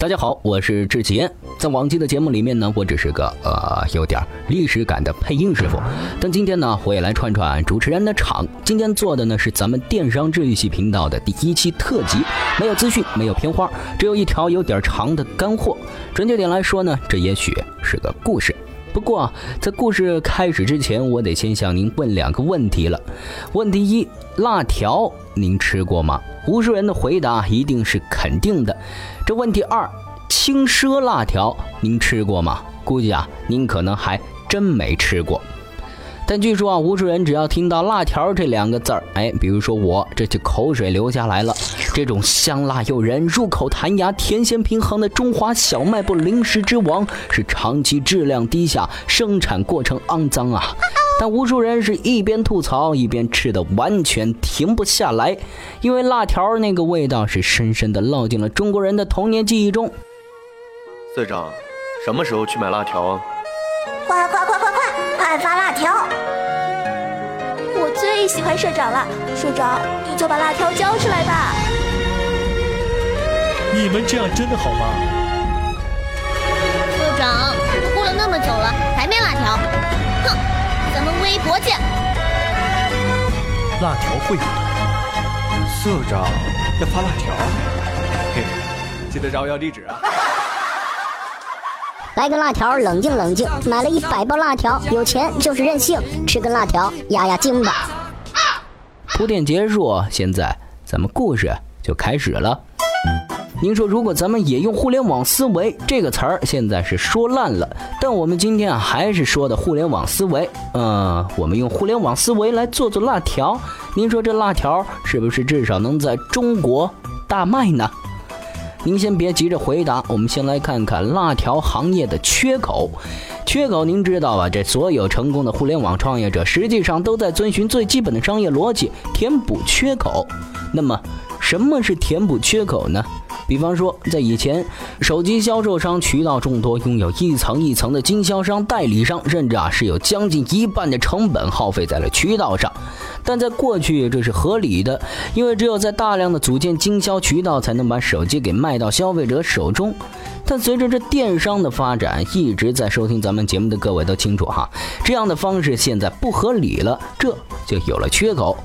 大家好，我是志杰。在往期的节目里面呢，我只是个呃有点历史感的配音师傅，但今天呢，我也来串串主持人的场。今天做的呢是咱们电商治愈系频道的第一期特辑，没有资讯，没有片花，只有一条有点长的干货。准确点来说呢，这也许是个故事。不过在故事开始之前，我得先向您问两个问题了。问题一：辣条您吃过吗？无数人的回答一定是肯定的。这问题二，轻奢辣条您吃过吗？估计啊，您可能还真没吃过。但据说啊，无数人只要听到“辣条”这两个字儿，哎，比如说我，这就口水流下来了。这种香辣诱人、入口弹牙、甜咸平衡的中华小卖部零食之王，是长期质量低下、生产过程肮脏啊。但无数人是一边吐槽一边吃的，完全停不下来，因为辣条那个味道是深深的烙进了中国人的童年记忆中。社长，什么时候去买辣条啊？快快快快快，快发辣条！我最喜欢社长了，社长你就把辣条交出来吧。你们这样真的好吗？社长，过了那么久了还没辣条，哼！咱们微博见。辣条会有的，社长要发辣条，嘿，记得找我要地址啊。来根辣条，冷静冷静。买了一百包辣条，有钱就是任性，吃根辣条压压惊吧。铺垫结束，现在咱们故事就开始了。您说，如果咱们也用“互联网思维”这个词儿，现在是说烂了。但我们今天啊，还是说的互联网思维。嗯，我们用互联网思维来做做辣条。您说这辣条是不是至少能在中国大卖呢？您先别急着回答，我们先来看看辣条行业的缺口。缺口您知道吧？这所有成功的互联网创业者实际上都在遵循最基本的商业逻辑，填补缺口。那么，什么是填补缺口呢？比方说，在以前，手机销售商渠道众多，拥有一层一层的经销商、代理商，甚至啊是有将近一半的成本耗费在了渠道上。但在过去，这是合理的，因为只有在大量的组建经销渠道，才能把手机给卖到消费者手中。但随着这电商的发展，一直在收听咱们节目的各位都清楚哈，这样的方式现在不合理了，这就有了缺口。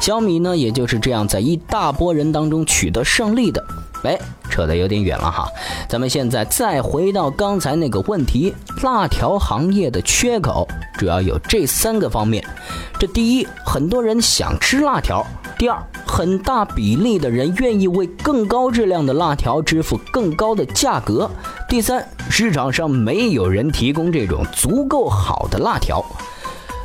小米呢，也就是这样在一大波人当中取得胜利的。哎，扯得有点远了哈，咱们现在再回到刚才那个问题，辣条行业的缺口主要有这三个方面。这第一，很多人想吃辣条；第二，很大比例的人愿意为更高质量的辣条支付更高的价格；第三，市场上没有人提供这种足够好的辣条。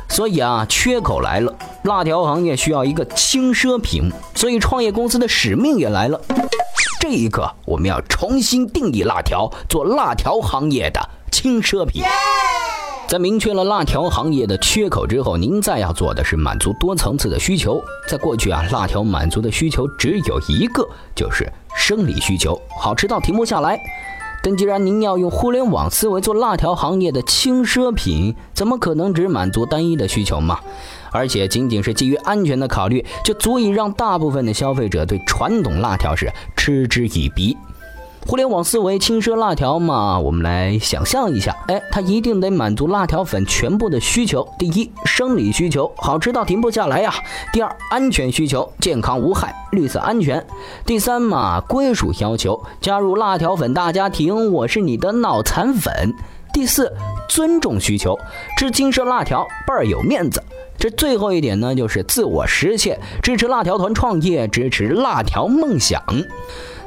所以啊，缺口来了，辣条行业需要一个轻奢品，所以创业公司的使命也来了。这一刻，我们要重新定义辣条，做辣条行业的轻奢品。在明确了辣条行业的缺口之后，您再要做的是满足多层次的需求。在过去啊，辣条满足的需求只有一个，就是生理需求，好吃到停不下来。但既然您要用互联网思维做辣条行业的轻奢品，怎么可能只满足单一的需求嘛？而且仅仅是基于安全的考虑，就足以让大部分的消费者对传统辣条是嗤之以鼻。互联网思维轻奢辣条嘛，我们来想象一下，哎，它一定得满足辣条粉全部的需求：第一，生理需求，好吃到停不下来呀；第二，安全需求，健康无害，绿色安全；第三嘛，归属要求，加入辣条粉大家庭，我是你的脑残粉；第四，尊重需求，吃轻奢辣条倍儿有面子。这最后一点呢，就是自我实现，支持辣条团创业，支持辣条梦想。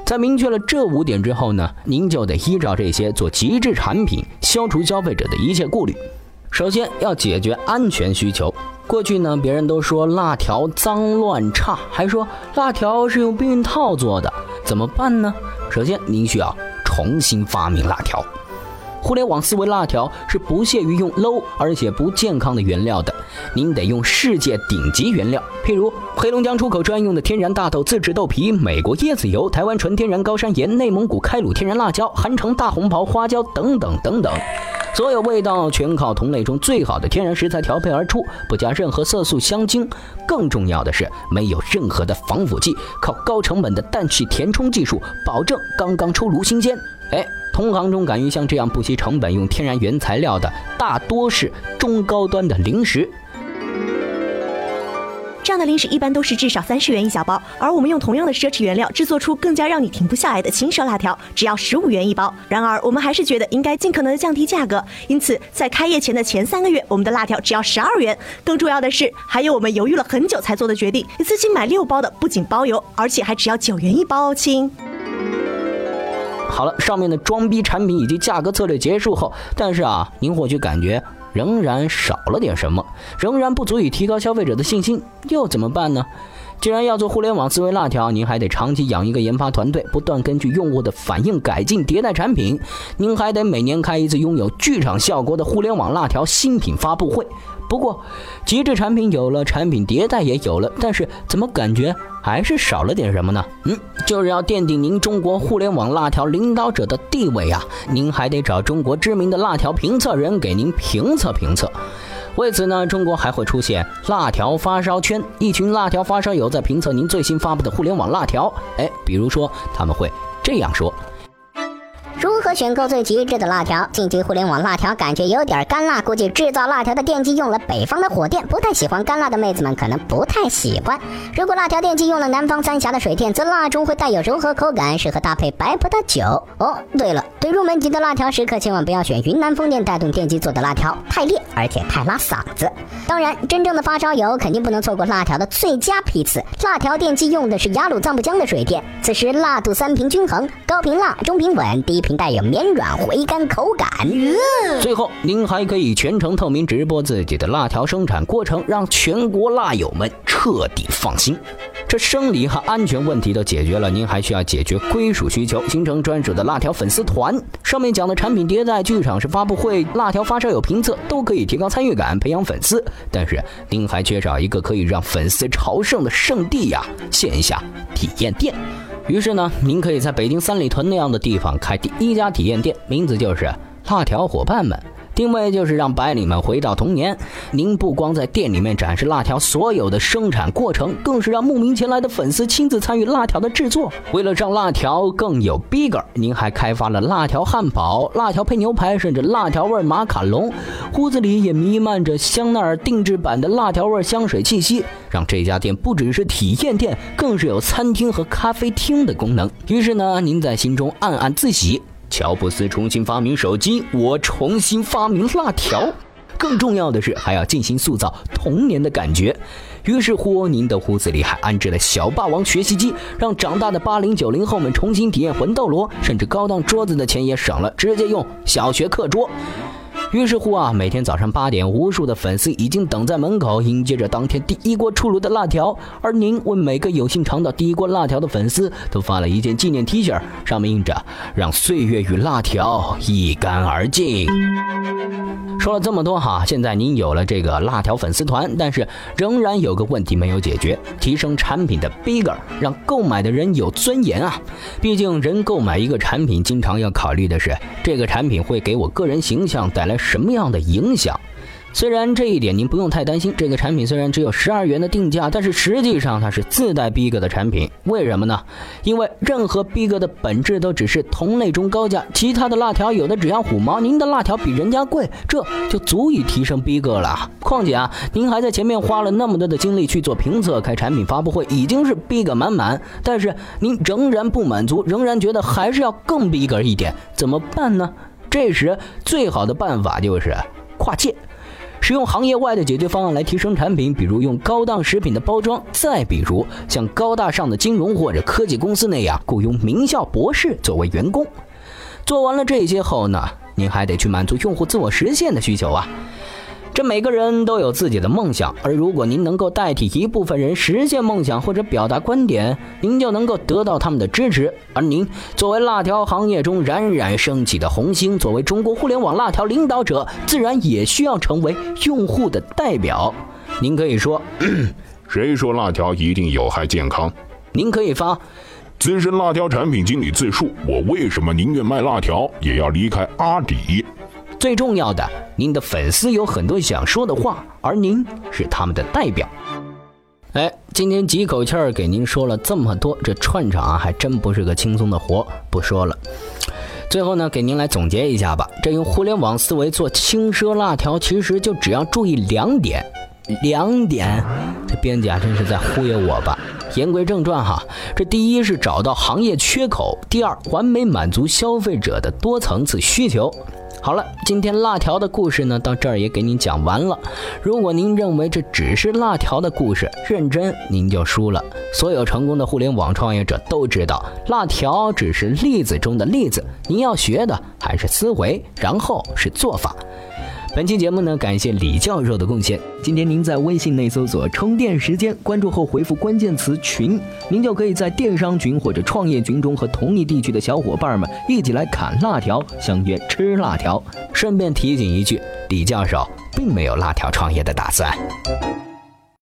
在明确了这五点之后呢，您就得依照这些做极致产品，消除消费者的一切顾虑。首先要解决安全需求。过去呢，别人都说辣条脏乱差，还说辣条是用避孕套做的，怎么办呢？首先，您需要重新发明辣条。互联网思维辣条是不屑于用 low 而且不健康的原料的，您得用世界顶级原料，譬如黑龙江出口专用的天然大豆自制豆皮、美国椰子油、台湾纯天然高山盐、内蒙古开鲁天然辣椒、韩城大红袍花椒等等等等。所有味道全靠同类中最好的天然食材调配而出，不加任何色素香精。更重要的是，没有任何的防腐剂，靠高成本的氮气填充技术，保证刚刚出炉新鲜。哎，同行中敢于像这样不惜成本用天然原材料的，大多是中高端的零食。这样的零食一般都是至少三十元一小包，而我们用同样的奢侈原料制作出更加让你停不下来的轻奢辣条，只要十五元一包。然而，我们还是觉得应该尽可能的降低价格，因此在开业前的前三个月，我们的辣条只要十二元。更重要的是，还有我们犹豫了很久才做的决定，一次性买六包的，不仅包邮，而且还只要九元一包哦，亲。好了，上面的装逼产品以及价格策略结束后，但是啊，您或许感觉。仍然少了点什么，仍然不足以提高消费者的信心，又怎么办呢？既然要做互联网思维辣条，您还得长期养一个研发团队，不断根据用户的反应改进迭代产品。您还得每年开一次拥有剧场效果的互联网辣条新品发布会。不过，极致产品有了，产品迭代也有了，但是怎么感觉还是少了点什么呢？嗯，就是要奠定您中国互联网辣条领导者的地位啊！您还得找中国知名的辣条评测人给您评测评测。为此呢，中国还会出现辣条发烧圈，一群辣条发烧友在评测您最新发布的互联网辣条。哎，比如说他们会这样说。选购最极致的辣条？近期互联网辣条感觉有点干辣，估计制造辣条的电机用了北方的火电，不太喜欢干辣的妹子们可能不太喜欢。如果辣条电机用了南方三峡的水电，则辣中会带有柔和口感，适合搭配白葡萄酒。哦，对了，对入门级的辣条食客，千万不要选云南风电带动电机做的辣条，太烈，而且太拉嗓子。当然，真正的发烧友肯定不能错过辣条的最佳批次。辣条电机用的是雅鲁藏布江的水电，此时辣度三平均衡，高频辣，中频稳，低频。带有绵软回甘口感。最后，您还可以全程透明直播自己的辣条生产过程，让全国辣友们彻底放心。这生理和安全问题都解决了，您还需要解决归属需求，形成专属的辣条粉丝团。上面讲的产品迭代、剧场式发布会、辣条发烧友评测，都可以提高参与感，培养粉丝。但是，您还缺少一个可以让粉丝朝圣的圣地呀——线下体验店。于是呢，您可以在北京三里屯那样的地方开第一家体验店，名字就是辣条伙伴们。因为就是让白领们回到童年。您不光在店里面展示辣条所有的生产过程，更是让慕名前来的粉丝亲自参与辣条的制作。为了让辣条更有逼格您还开发了辣条汉堡、辣条配牛排，甚至辣条味马卡龙。屋子里也弥漫着香奈儿定制版的辣条味香水气息，让这家店不只是体验店，更是有餐厅和咖啡厅的功能。于是呢，您在心中暗暗自喜。乔布斯重新发明手机，我重新发明辣条。更重要的是，还要进行塑造童年的感觉。于是霍宁的屋子里还安置了小霸王学习机，让长大的八零九零后们重新体验魂斗罗，甚至高档桌子的钱也省了，直接用小学课桌。于是乎啊，每天早上八点，无数的粉丝已经等在门口，迎接着当天第一锅出炉的辣条。而您为每个有幸尝到第一锅辣条的粉丝，都发了一件纪念 T 恤，上面印着“让岁月与辣条一干而净”。说了这么多哈，现在您有了这个辣条粉丝团，但是仍然有个问题没有解决：提升产品的 bigger，让购买的人有尊严啊！毕竟人购买一个产品，经常要考虑的是这个产品会给我个人形象带来什么样的影响。虽然这一点您不用太担心，这个产品虽然只有十二元的定价，但是实际上它是自带逼格的产品。为什么呢？因为任何逼格的本质都只是同类中高价，其他的辣条有的只要五毛，您的辣条比人家贵，这就足以提升逼格了。况且啊，您还在前面花了那么多的精力去做评测、开产品发布会，已经是逼格满满，但是您仍然不满足，仍然觉得还是要更逼格一点，怎么办呢？这时最好的办法就是跨界。使用行业外的解决方案来提升产品，比如用高档食品的包装，再比如像高大上的金融或者科技公司那样雇佣名校博士作为员工。做完了这些后呢，您还得去满足用户自我实现的需求啊。这每个人都有自己的梦想，而如果您能够代替一部分人实现梦想或者表达观点，您就能够得到他们的支持。而您作为辣条行业中冉冉升起的红星，作为中国互联网辣条领导者，自然也需要成为用户的代表。您可以说：“ 谁说辣条一定有害健康？”您可以发：“资深辣条产品经理自述，我为什么宁愿卖辣条也要离开阿迪？”最重要的，您的粉丝有很多想说的话，而您是他们的代表。哎，今天几口气儿给您说了这么多，这串场啊，还真不是个轻松的活。不说了，最后呢，给您来总结一下吧。这用互联网思维做轻奢辣条，其实就只要注意两点。两点，这编辑啊，真是在忽悠我吧？言归正传哈，这第一是找到行业缺口，第二完美满足消费者的多层次需求。好了，今天辣条的故事呢，到这儿也给您讲完了。如果您认为这只是辣条的故事，认真您就输了。所有成功的互联网创业者都知道，辣条只是例子中的例子，您要学的还是思维，然后是做法。本期节目呢，感谢李教授的贡献。今天您在微信内搜索“充电时间”，关注后回复关键词“群”，您就可以在电商群或者创业群中和同一地区的小伙伴们一起来砍辣条，相约吃辣条。顺便提醒一句，李教授并没有辣条创业的打算。